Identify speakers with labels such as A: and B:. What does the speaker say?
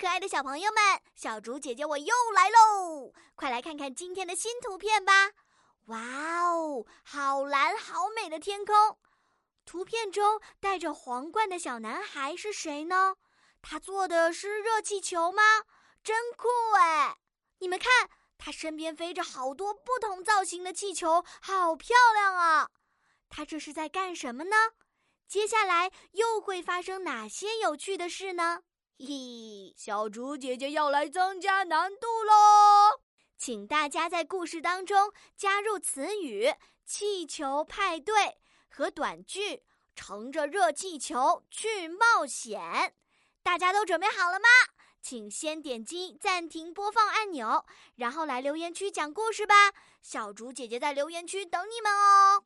A: 可爱的小朋友们，小竹姐姐我又来喽！快来看看今天的新图片吧！哇哦，好蓝好美的天空！图片中戴着皇冠的小男孩是谁呢？他坐的是热气球吗？真酷哎！你们看，他身边飞着好多不同造型的气球，好漂亮啊！他这是在干什么呢？接下来又会发生哪些有趣的事呢？嘿，小竹姐姐要来增加难度喽！请大家在故事当中加入词语“气球派对”和短句“乘着热气球去冒险”。大家都准备好了吗？请先点击暂停播放按钮，然后来留言区讲故事吧。小竹姐姐在留言区等你们哦。